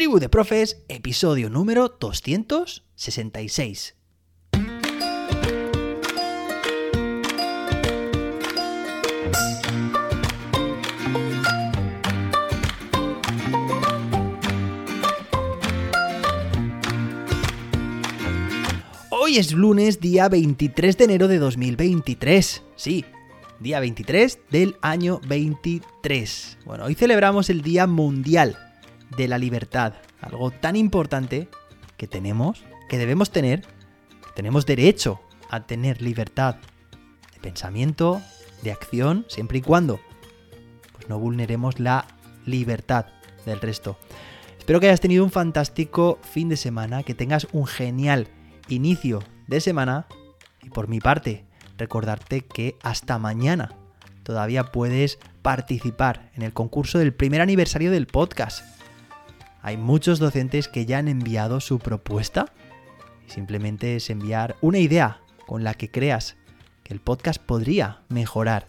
Tribu de Profes, episodio número 266. Hoy es lunes, día 23 de enero de 2023. Sí, día 23 del año 23. Bueno, hoy celebramos el Día Mundial de la Libertad, algo tan importante que tenemos, que debemos tener, que tenemos derecho a tener libertad de pensamiento, de acción, siempre y cuando pues no vulneremos la libertad del resto. Espero que hayas tenido un fantástico fin de semana, que tengas un genial inicio de semana y por mi parte recordarte que hasta mañana todavía puedes participar en el concurso del primer aniversario del podcast. Hay muchos docentes que ya han enviado su propuesta simplemente es enviar una idea con la que creas que el podcast podría mejorar,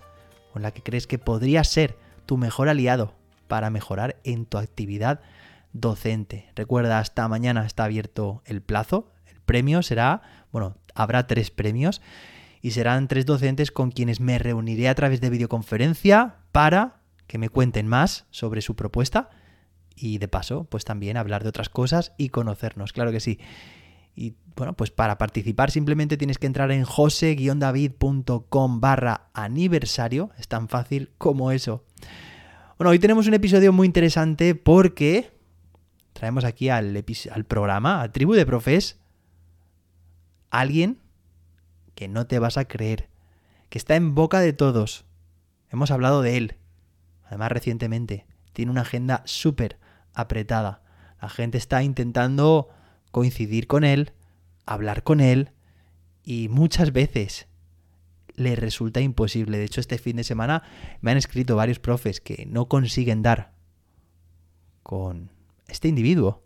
con la que crees que podría ser tu mejor aliado para mejorar en tu actividad docente. Recuerda, hasta mañana está abierto el plazo, premio será, bueno, habrá tres premios y serán tres docentes con quienes me reuniré a través de videoconferencia para que me cuenten más sobre su propuesta y de paso, pues también hablar de otras cosas y conocernos, claro que sí. Y bueno, pues para participar simplemente tienes que entrar en jose-david.com barra aniversario, es tan fácil como eso. Bueno, hoy tenemos un episodio muy interesante porque traemos aquí al, al programa, a Tribu de Profes, alguien que no te vas a creer, que está en boca de todos. Hemos hablado de él, además recientemente. Tiene una agenda súper apretada. La gente está intentando coincidir con él, hablar con él y muchas veces le resulta imposible. De hecho, este fin de semana me han escrito varios profes que no consiguen dar con este individuo.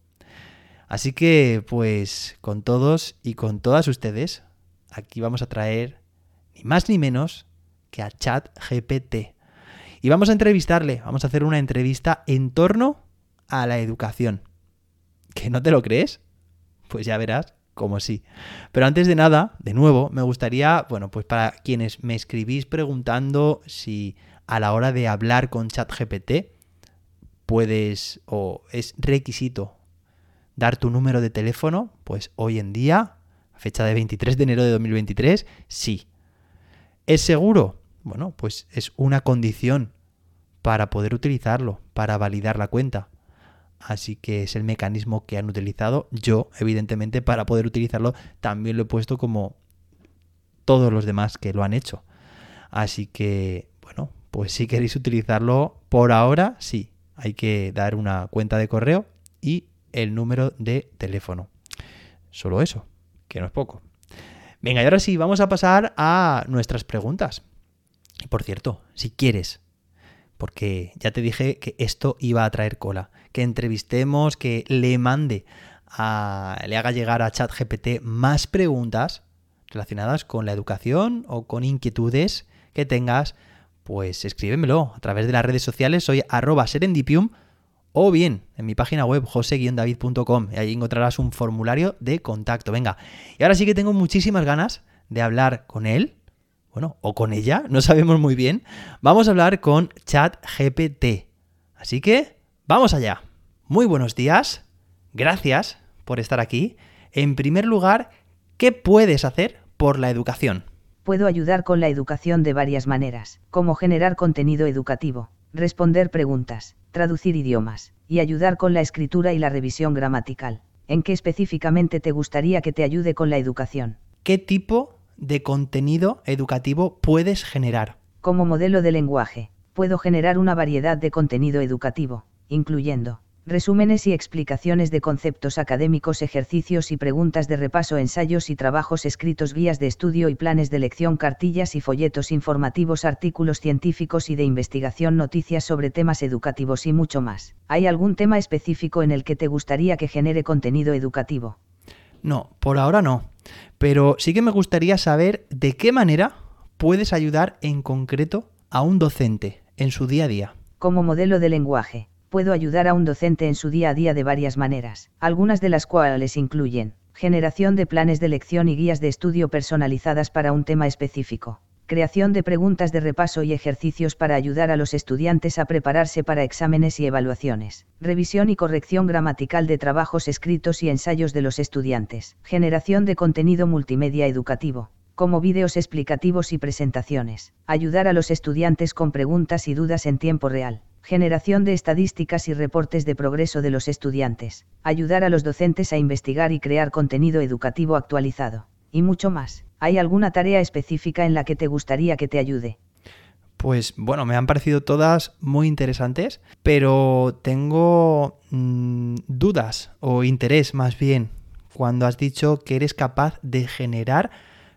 Así que, pues, con todos y con todas ustedes, aquí vamos a traer ni más ni menos que a ChatGPT. Y vamos a entrevistarle, vamos a hacer una entrevista en torno a la educación. ¿Que no te lo crees? Pues ya verás como sí. Pero antes de nada, de nuevo, me gustaría, bueno, pues para quienes me escribís preguntando si a la hora de hablar con ChatGPT puedes o es requisito dar tu número de teléfono, pues hoy en día, fecha de 23 de enero de 2023, sí. ¿Es seguro? Bueno, pues es una condición para poder utilizarlo, para validar la cuenta. Así que es el mecanismo que han utilizado. Yo, evidentemente, para poder utilizarlo, también lo he puesto como todos los demás que lo han hecho. Así que, bueno, pues si queréis utilizarlo por ahora, sí. Hay que dar una cuenta de correo y el número de teléfono. Solo eso, que no es poco. Venga, y ahora sí, vamos a pasar a nuestras preguntas. Y por cierto, si quieres, porque ya te dije que esto iba a traer cola, que entrevistemos, que le mande a, le haga llegar a ChatGPT más preguntas relacionadas con la educación o con inquietudes que tengas, pues escríbemelo a través de las redes sociales. Soy arroba serendipium o bien en mi página web jose-david.com y ahí encontrarás un formulario de contacto. Venga, y ahora sí que tengo muchísimas ganas de hablar con él, bueno, o con ella, no sabemos muy bien. Vamos a hablar con ChatGPT. Así que, vamos allá. Muy buenos días, gracias por estar aquí. En primer lugar, ¿qué puedes hacer por la educación? Puedo ayudar con la educación de varias maneras, como generar contenido educativo, responder preguntas, traducir idiomas, y ayudar con la escritura y la revisión gramatical. ¿En qué específicamente te gustaría que te ayude con la educación? ¿Qué tipo de contenido educativo puedes generar? Como modelo de lenguaje, puedo generar una variedad de contenido educativo, incluyendo resúmenes y explicaciones de conceptos académicos, ejercicios y preguntas de repaso, ensayos y trabajos escritos, guías de estudio y planes de lección, cartillas y folletos informativos, artículos científicos y de investigación, noticias sobre temas educativos y mucho más. ¿Hay algún tema específico en el que te gustaría que genere contenido educativo? No, por ahora no. Pero sí que me gustaría saber de qué manera puedes ayudar en concreto a un docente en su día a día. Como modelo de lenguaje puedo ayudar a un docente en su día a día de varias maneras, algunas de las cuales incluyen generación de planes de lección y guías de estudio personalizadas para un tema específico, creación de preguntas de repaso y ejercicios para ayudar a los estudiantes a prepararse para exámenes y evaluaciones, revisión y corrección gramatical de trabajos escritos y ensayos de los estudiantes, generación de contenido multimedia educativo, como vídeos explicativos y presentaciones, ayudar a los estudiantes con preguntas y dudas en tiempo real, generación de estadísticas y reportes de progreso de los estudiantes, ayudar a los docentes a investigar y crear contenido educativo actualizado, y mucho más. ¿Hay alguna tarea específica en la que te gustaría que te ayude? Pues bueno, me han parecido todas muy interesantes, pero tengo mm, dudas o interés más bien cuando has dicho que eres capaz de generar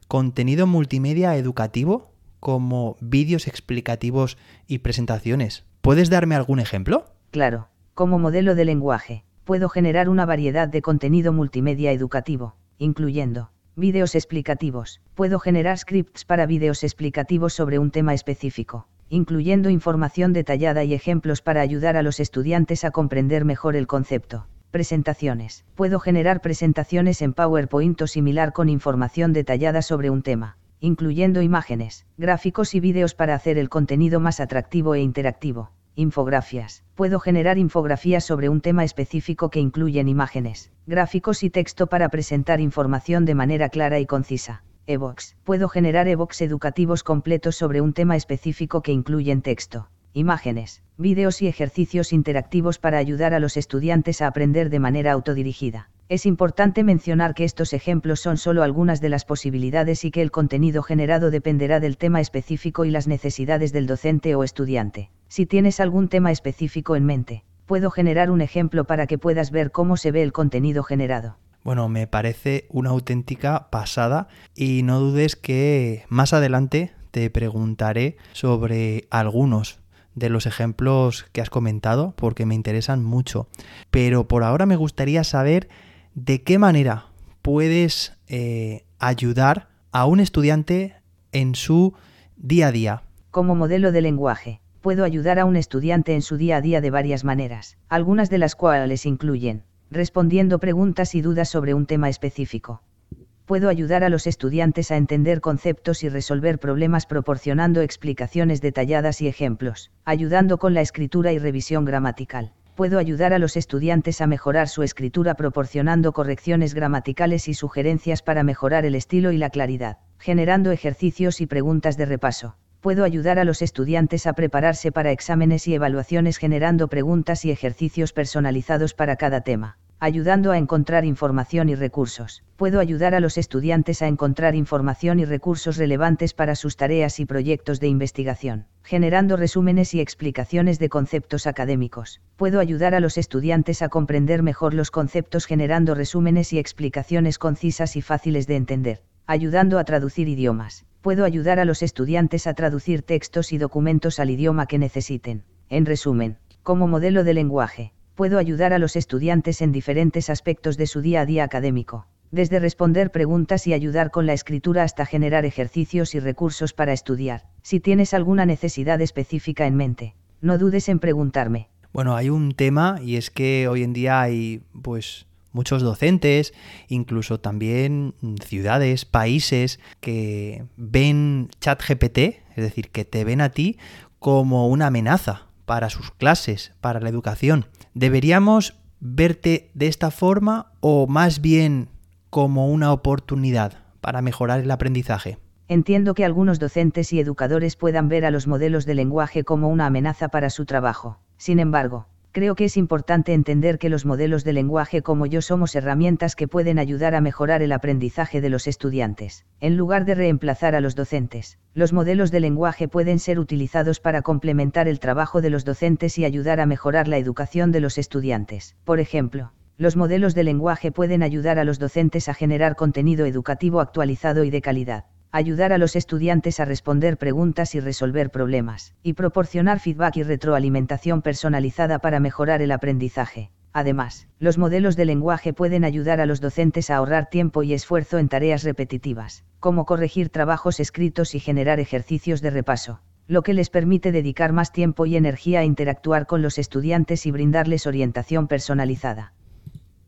contenido multimedia educativo como vídeos explicativos y presentaciones. ¿Puedes darme algún ejemplo? Claro, como modelo de lenguaje, puedo generar una variedad de contenido multimedia educativo, incluyendo vídeos explicativos. Puedo generar scripts para vídeos explicativos sobre un tema específico, incluyendo información detallada y ejemplos para ayudar a los estudiantes a comprender mejor el concepto. Presentaciones. Puedo generar presentaciones en PowerPoint o similar con información detallada sobre un tema, incluyendo imágenes, gráficos y vídeos para hacer el contenido más atractivo e interactivo. Infografías. Puedo generar infografías sobre un tema específico que incluyen imágenes, gráficos y texto para presentar información de manera clara y concisa. Evox. Puedo generar ebooks educativos completos sobre un tema específico que incluyen texto, imágenes, vídeos y ejercicios interactivos para ayudar a los estudiantes a aprender de manera autodirigida. Es importante mencionar que estos ejemplos son solo algunas de las posibilidades y que el contenido generado dependerá del tema específico y las necesidades del docente o estudiante. Si tienes algún tema específico en mente, puedo generar un ejemplo para que puedas ver cómo se ve el contenido generado. Bueno, me parece una auténtica pasada y no dudes que más adelante te preguntaré sobre algunos de los ejemplos que has comentado porque me interesan mucho. Pero por ahora me gustaría saber de qué manera puedes eh, ayudar a un estudiante en su día a día. Como modelo de lenguaje, puedo ayudar a un estudiante en su día a día de varias maneras, algunas de las cuales incluyen respondiendo preguntas y dudas sobre un tema específico, puedo ayudar a los estudiantes a entender conceptos y resolver problemas proporcionando explicaciones detalladas y ejemplos, ayudando con la escritura y revisión gramatical. Puedo ayudar a los estudiantes a mejorar su escritura proporcionando correcciones gramaticales y sugerencias para mejorar el estilo y la claridad, generando ejercicios y preguntas de repaso. Puedo ayudar a los estudiantes a prepararse para exámenes y evaluaciones generando preguntas y ejercicios personalizados para cada tema ayudando a encontrar información y recursos. Puedo ayudar a los estudiantes a encontrar información y recursos relevantes para sus tareas y proyectos de investigación, generando resúmenes y explicaciones de conceptos académicos. Puedo ayudar a los estudiantes a comprender mejor los conceptos generando resúmenes y explicaciones concisas y fáciles de entender, ayudando a traducir idiomas. Puedo ayudar a los estudiantes a traducir textos y documentos al idioma que necesiten. En resumen, como modelo de lenguaje, puedo ayudar a los estudiantes en diferentes aspectos de su día a día académico, desde responder preguntas y ayudar con la escritura hasta generar ejercicios y recursos para estudiar. Si tienes alguna necesidad específica en mente, no dudes en preguntarme. Bueno, hay un tema y es que hoy en día hay pues muchos docentes, incluso también ciudades, países que ven ChatGPT, es decir, que te ven a ti como una amenaza para sus clases, para la educación. ¿Deberíamos verte de esta forma o más bien como una oportunidad para mejorar el aprendizaje? Entiendo que algunos docentes y educadores puedan ver a los modelos de lenguaje como una amenaza para su trabajo. Sin embargo, creo que es importante entender que los modelos de lenguaje como yo somos herramientas que pueden ayudar a mejorar el aprendizaje de los estudiantes, en lugar de reemplazar a los docentes. Los modelos de lenguaje pueden ser utilizados para complementar el trabajo de los docentes y ayudar a mejorar la educación de los estudiantes. Por ejemplo, los modelos de lenguaje pueden ayudar a los docentes a generar contenido educativo actualizado y de calidad ayudar a los estudiantes a responder preguntas y resolver problemas, y proporcionar feedback y retroalimentación personalizada para mejorar el aprendizaje. Además, los modelos de lenguaje pueden ayudar a los docentes a ahorrar tiempo y esfuerzo en tareas repetitivas, como corregir trabajos escritos y generar ejercicios de repaso. lo que les permite dedicar más tiempo y energía a interactuar con los estudiantes y brindarles orientación personalizada.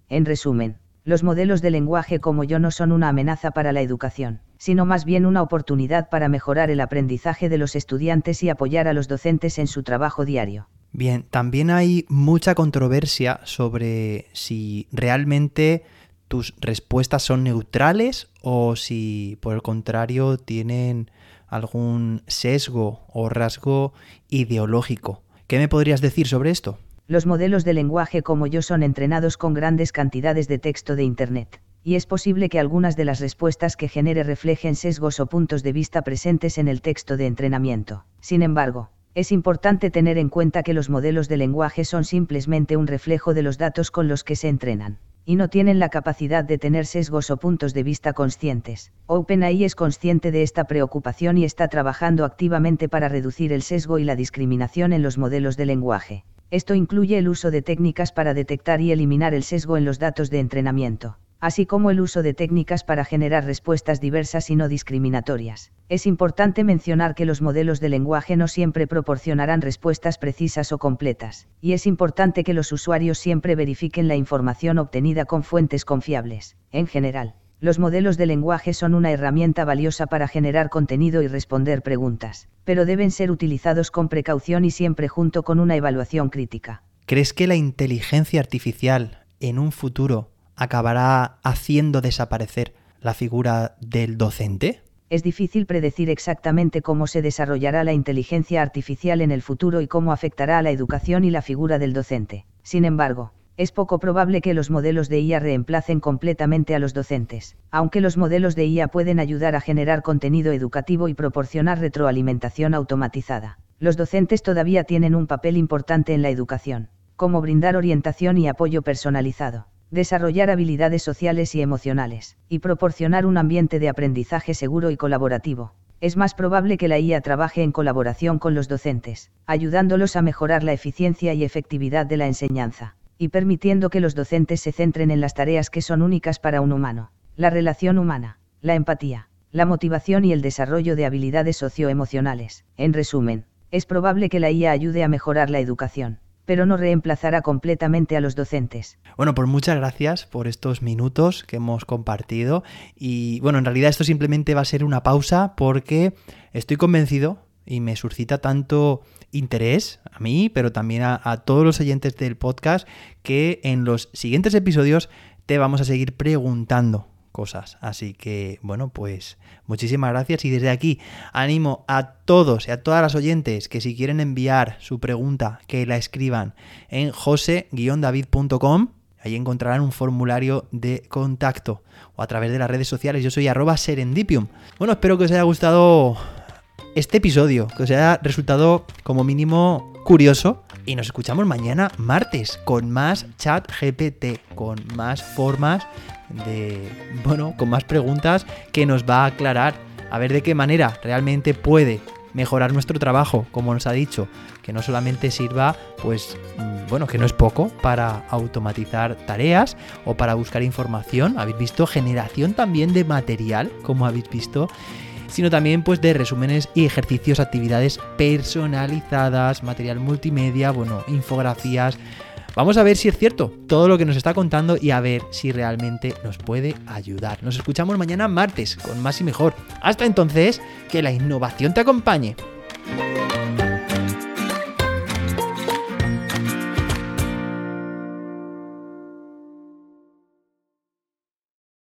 En resumen, los modelos de lenguaje como yo no son una amenaza para la educación, sino más bien una oportunidad para mejorar el aprendizaje de los estudiantes y apoyar a los docentes en su trabajo diario. Bien, también hay mucha controversia sobre si realmente tus respuestas son neutrales o si por el contrario tienen algún sesgo o rasgo ideológico. ¿Qué me podrías decir sobre esto? Los modelos de lenguaje como yo son entrenados con grandes cantidades de texto de Internet, y es posible que algunas de las respuestas que genere reflejen sesgos o puntos de vista presentes en el texto de entrenamiento. Sin embargo, es importante tener en cuenta que los modelos de lenguaje son simplemente un reflejo de los datos con los que se entrenan y no tienen la capacidad de tener sesgos o puntos de vista conscientes. OpenAI es consciente de esta preocupación y está trabajando activamente para reducir el sesgo y la discriminación en los modelos de lenguaje. Esto incluye el uso de técnicas para detectar y eliminar el sesgo en los datos de entrenamiento así como el uso de técnicas para generar respuestas diversas y no discriminatorias. Es importante mencionar que los modelos de lenguaje no siempre proporcionarán respuestas precisas o completas, y es importante que los usuarios siempre verifiquen la información obtenida con fuentes confiables. En general, los modelos de lenguaje son una herramienta valiosa para generar contenido y responder preguntas, pero deben ser utilizados con precaución y siempre junto con una evaluación crítica. ¿Crees que la inteligencia artificial en un futuro acabará haciendo desaparecer la figura del docente? Es difícil predecir exactamente cómo se desarrollará la inteligencia artificial en el futuro y cómo afectará a la educación y la figura del docente. Sin embargo, es poco probable que los modelos de IA reemplacen completamente a los docentes, aunque los modelos de IA pueden ayudar a generar contenido educativo y proporcionar retroalimentación automatizada. Los docentes todavía tienen un papel importante en la educación, como brindar orientación y apoyo personalizado desarrollar habilidades sociales y emocionales, y proporcionar un ambiente de aprendizaje seguro y colaborativo. Es más probable que la IA trabaje en colaboración con los docentes, ayudándolos a mejorar la eficiencia y efectividad de la enseñanza, y permitiendo que los docentes se centren en las tareas que son únicas para un humano, la relación humana, la empatía, la motivación y el desarrollo de habilidades socioemocionales. En resumen, es probable que la IA ayude a mejorar la educación pero no reemplazará completamente a los docentes. Bueno, pues muchas gracias por estos minutos que hemos compartido y bueno, en realidad esto simplemente va a ser una pausa porque estoy convencido y me suscita tanto interés a mí, pero también a, a todos los oyentes del podcast que en los siguientes episodios te vamos a seguir preguntando cosas. Así que, bueno, pues muchísimas gracias y desde aquí animo a todos y a todas las oyentes que si quieren enviar su pregunta, que la escriban en jose-david.com. Ahí encontrarán un formulario de contacto o a través de las redes sociales. Yo soy arroba serendipium. Bueno, espero que os haya gustado este episodio, que os haya resultado como mínimo curioso. Y nos escuchamos mañana martes con más chat GPT, con más formas de, bueno, con más preguntas que nos va a aclarar. A ver de qué manera realmente puede mejorar nuestro trabajo, como nos ha dicho, que no solamente sirva, pues, mm, bueno, que no es poco para automatizar tareas o para buscar información, habéis visto generación también de material, como habéis visto, sino también pues de resúmenes y ejercicios, actividades personalizadas, material multimedia, bueno, infografías, Vamos a ver si es cierto todo lo que nos está contando y a ver si realmente nos puede ayudar. Nos escuchamos mañana martes con más y mejor. Hasta entonces, que la innovación te acompañe.